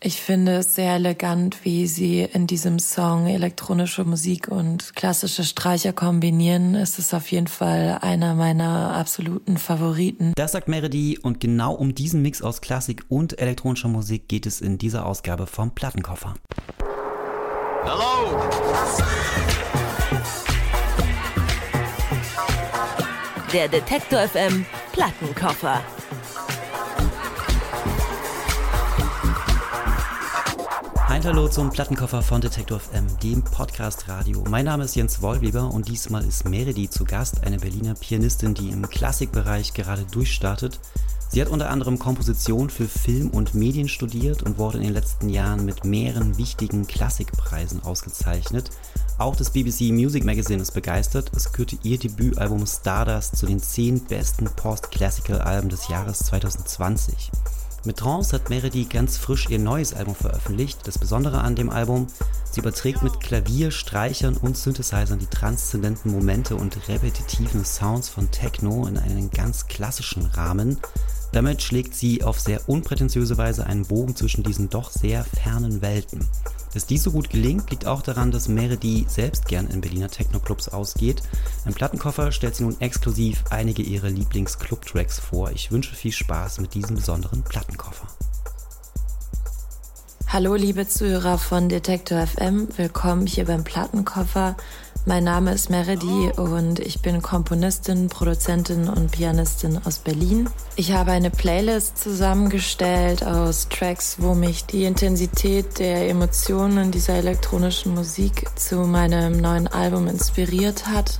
Ich finde es sehr elegant, wie sie in diesem Song elektronische Musik und klassische Streicher kombinieren. Es ist auf jeden Fall einer meiner absoluten Favoriten. Das sagt Meredy und genau um diesen Mix aus Klassik und elektronischer Musik geht es in dieser Ausgabe vom Plattenkoffer. Hello! Der Detektor FM Plattenkoffer. Ein Hallo zum Plattenkoffer von Detektor FM, dem Podcast Radio. Mein Name ist Jens Wollweber und diesmal ist Meredi zu Gast, eine Berliner Pianistin, die im Klassikbereich gerade durchstartet. Sie hat unter anderem Komposition für Film und Medien studiert und wurde in den letzten Jahren mit mehreren wichtigen Klassikpreisen ausgezeichnet. Auch das BBC Music Magazine ist begeistert. Es kürte ihr Debütalbum Stardust zu den zehn besten Post-Classical-Alben des Jahres 2020. Mit Trance hat Meredy ganz frisch ihr neues Album veröffentlicht. Das Besondere an dem Album, sie überträgt mit Klavier, Streichern und Synthesizern die transzendenten Momente und repetitiven Sounds von Techno in einen ganz klassischen Rahmen. Damit schlägt sie auf sehr unprätentiöse Weise einen Bogen zwischen diesen doch sehr fernen Welten. Dass dies so gut gelingt, liegt auch daran, dass Meredy selbst gern in Berliner Techno-Clubs ausgeht. Im Plattenkoffer stellt sie nun exklusiv einige ihrer Lieblings-Club-Tracks vor. Ich wünsche viel Spaß mit diesem besonderen Plattenkoffer. Hallo liebe Zuhörer von Detektor FM, willkommen hier beim Plattenkoffer. Mein Name ist Meredi und ich bin Komponistin, Produzentin und Pianistin aus Berlin. Ich habe eine Playlist zusammengestellt aus Tracks, wo mich die Intensität der Emotionen dieser elektronischen Musik zu meinem neuen Album inspiriert hat.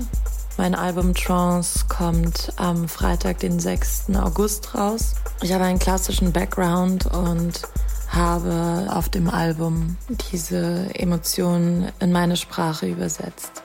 Mein Album Trance kommt am Freitag, den 6. August raus. Ich habe einen klassischen Background und habe auf dem Album diese Emotionen in meine Sprache übersetzt.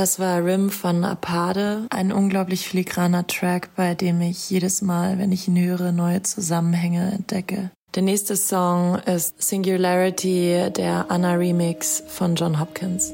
Das war Rim von Apade, ein unglaublich filigraner Track, bei dem ich jedes Mal, wenn ich ihn höre, neue Zusammenhänge entdecke. Der nächste Song ist Singularity, der Anna Remix von John Hopkins.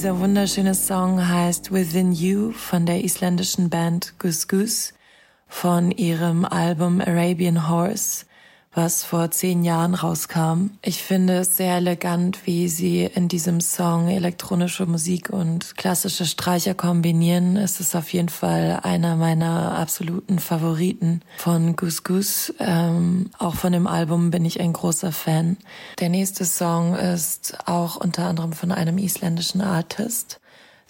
Dieser wunderschöne Song heißt Within You von der isländischen Band Gus Gus von ihrem Album Arabian Horse was vor zehn Jahren rauskam. Ich finde es sehr elegant, wie sie in diesem Song elektronische Musik und klassische Streicher kombinieren. Es ist auf jeden Fall einer meiner absoluten Favoriten von Gus Gus. Ähm, auch von dem Album bin ich ein großer Fan. Der nächste Song ist auch unter anderem von einem isländischen Artist.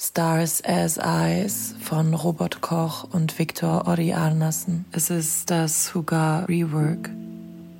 Stars as Eyes von Robert Koch und Viktor Ori Arnason. Es ist das Huga Rework.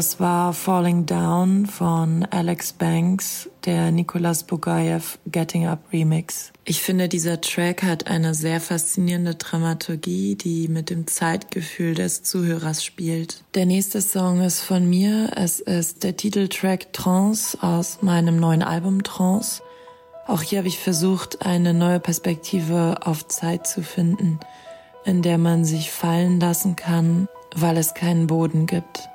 Das war Falling Down von Alex Banks, der Nicolas Bugayev Getting Up Remix. Ich finde, dieser Track hat eine sehr faszinierende Dramaturgie, die mit dem Zeitgefühl des Zuhörers spielt. Der nächste Song ist von mir. Es ist der Titeltrack Trance aus meinem neuen Album Trance. Auch hier habe ich versucht, eine neue Perspektive auf Zeit zu finden, in der man sich fallen lassen kann, weil es keinen Boden gibt.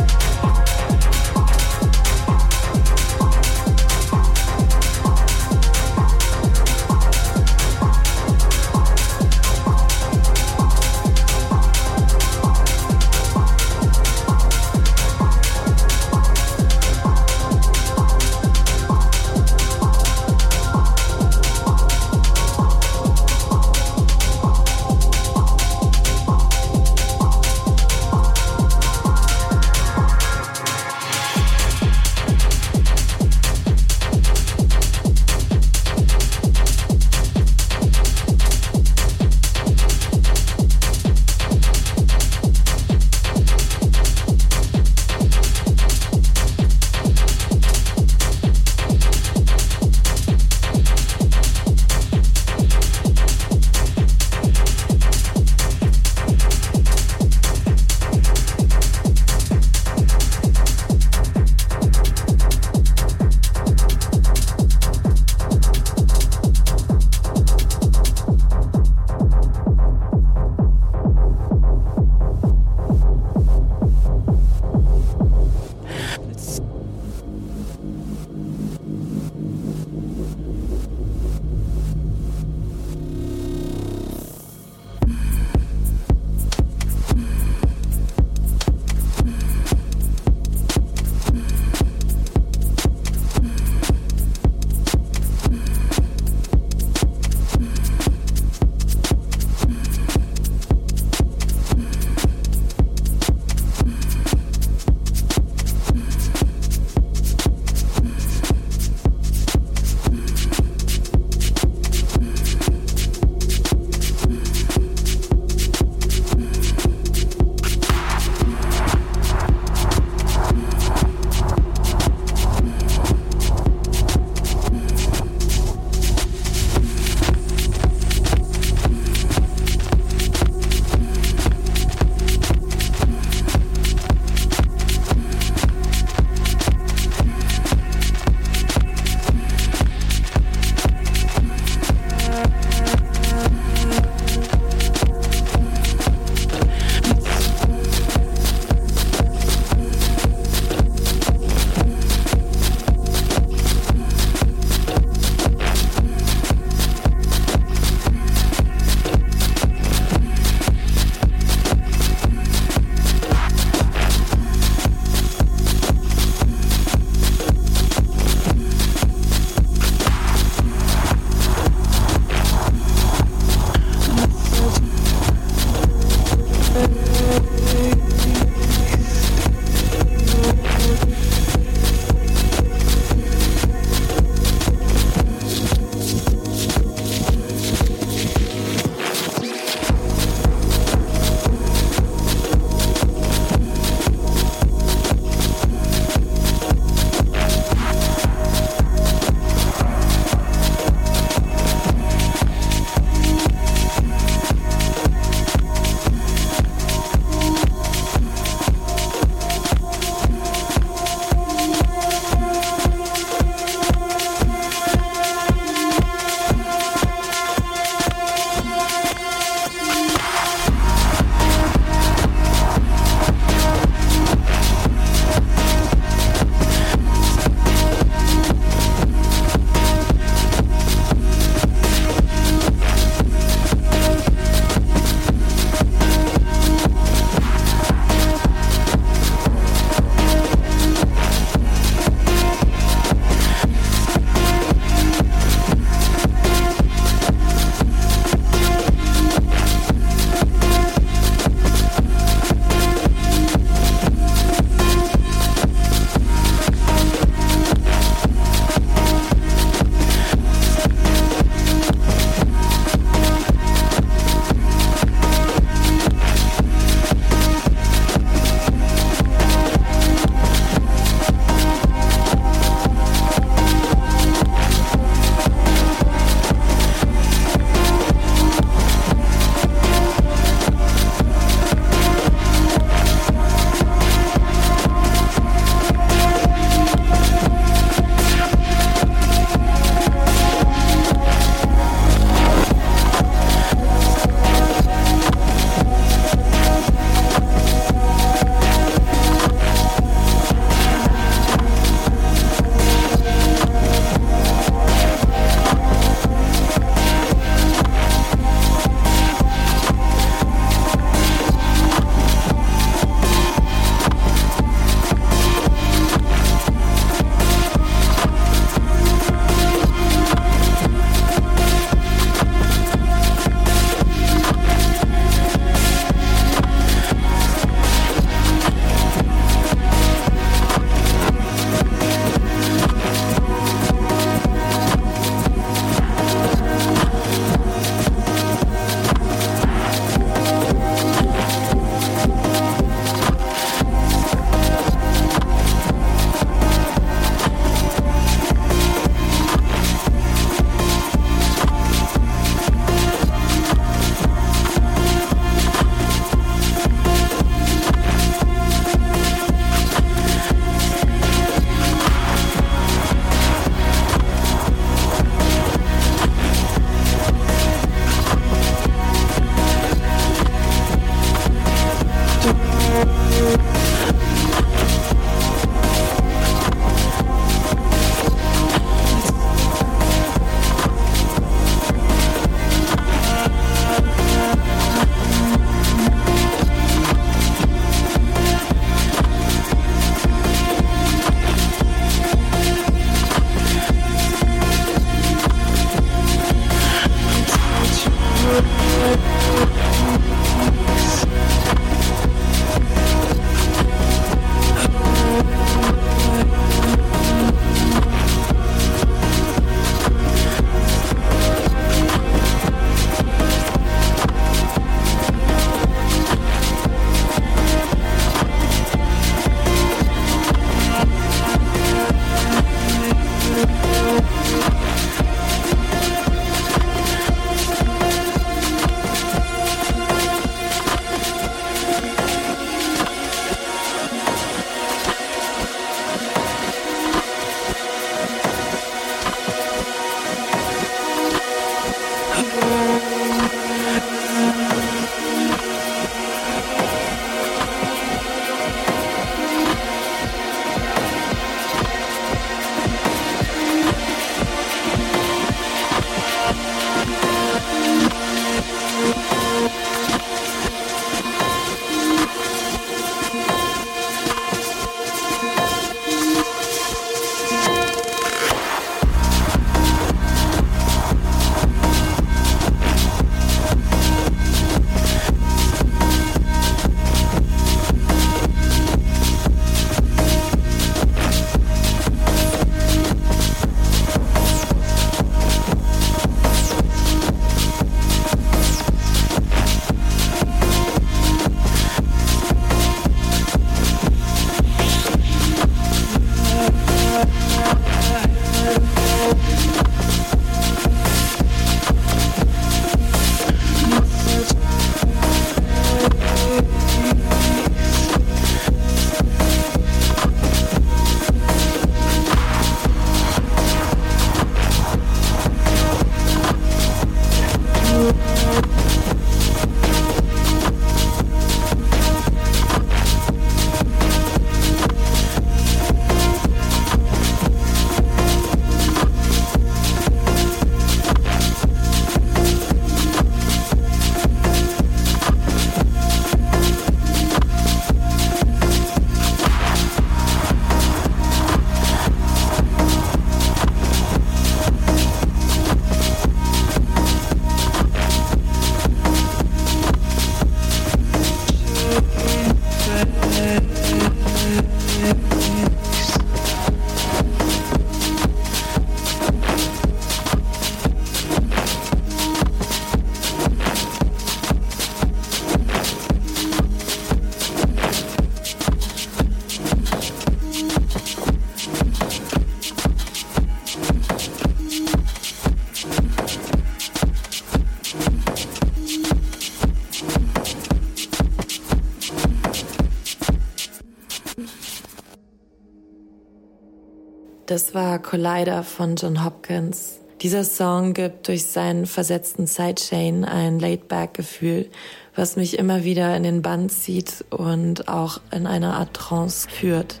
Das war Collider von John Hopkins. Dieser Song gibt durch seinen versetzten Sidechain ein Laid-Back-Gefühl, was mich immer wieder in den Bann zieht und auch in eine Art Trance führt.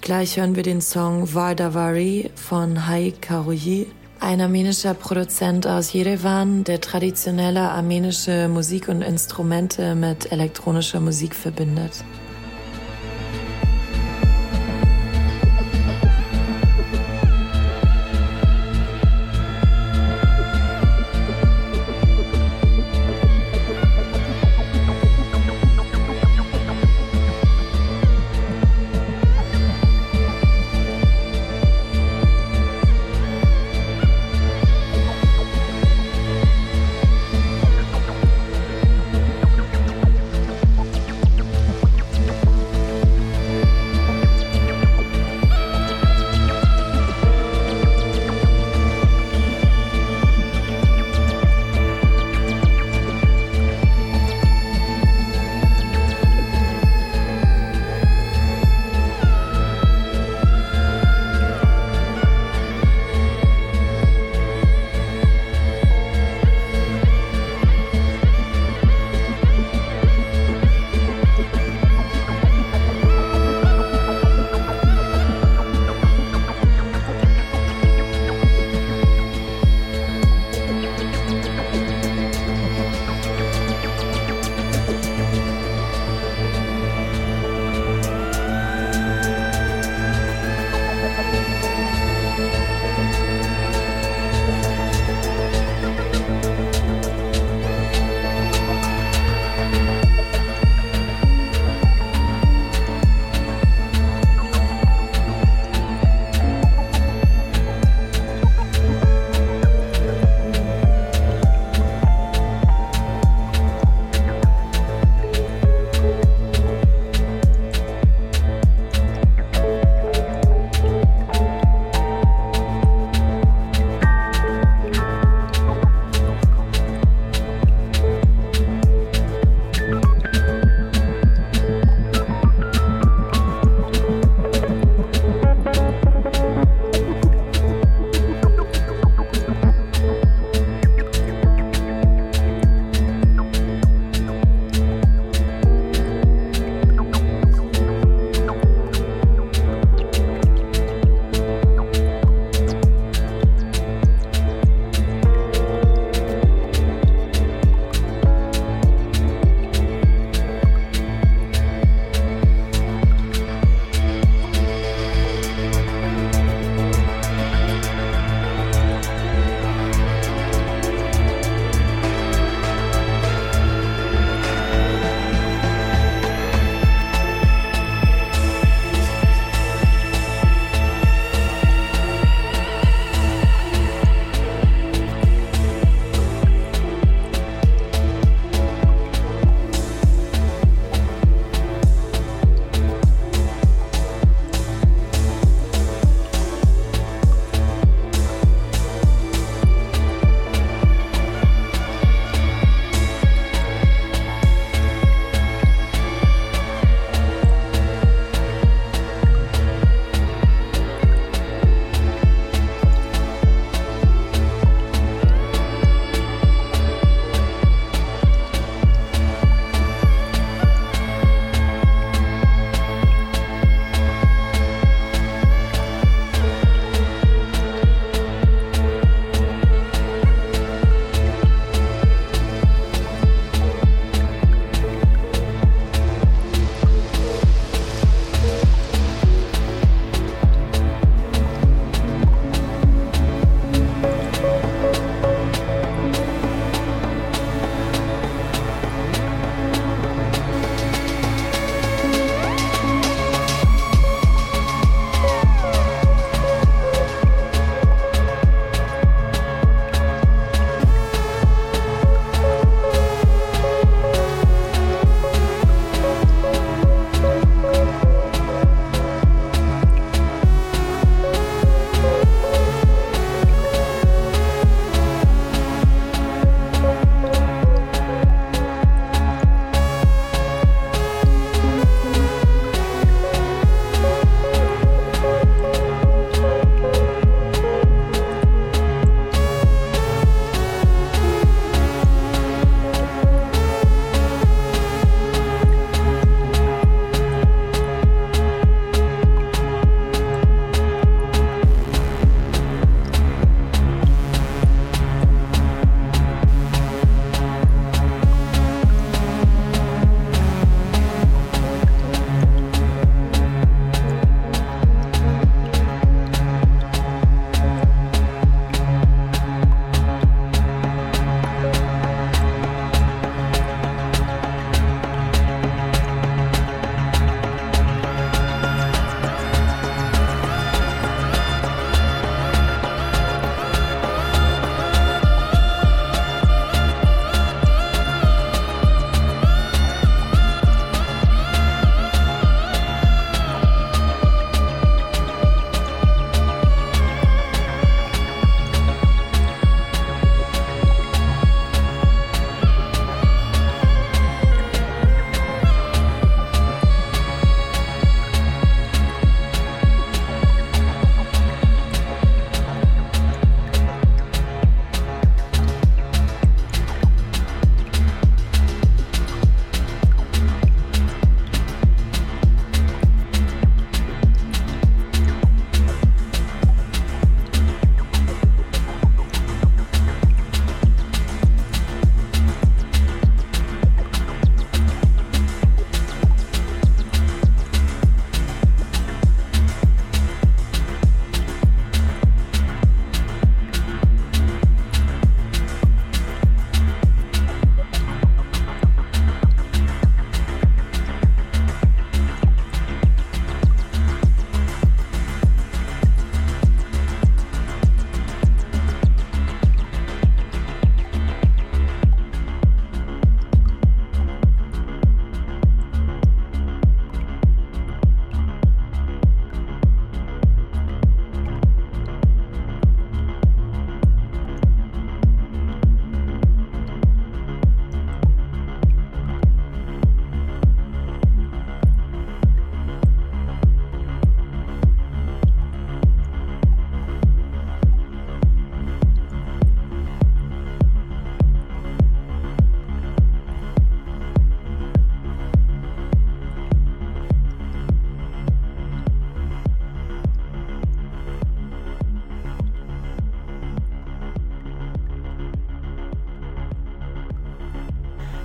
Gleich hören wir den Song Vardavari von Hai Karouyi, ein armenischer Produzent aus Yerevan, der traditionelle armenische Musik und Instrumente mit elektronischer Musik verbindet.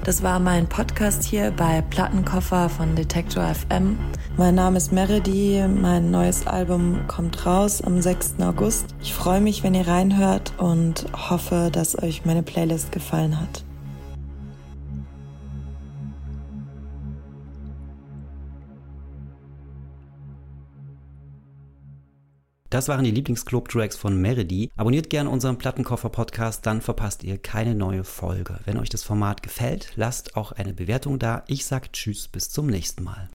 Das war mein Podcast hier bei Plattenkoffer von Detektor FM. Mein Name ist Meredy. Mein neues Album kommt raus am 6. August. Ich freue mich, wenn ihr reinhört und hoffe, dass euch meine Playlist gefallen hat. Das waren die Lieblingsclub-Tracks von Meredy. Abonniert gerne unseren Plattenkoffer-Podcast, dann verpasst ihr keine neue Folge. Wenn euch das Format gefällt, lasst auch eine Bewertung da. Ich sag Tschüss, bis zum nächsten Mal.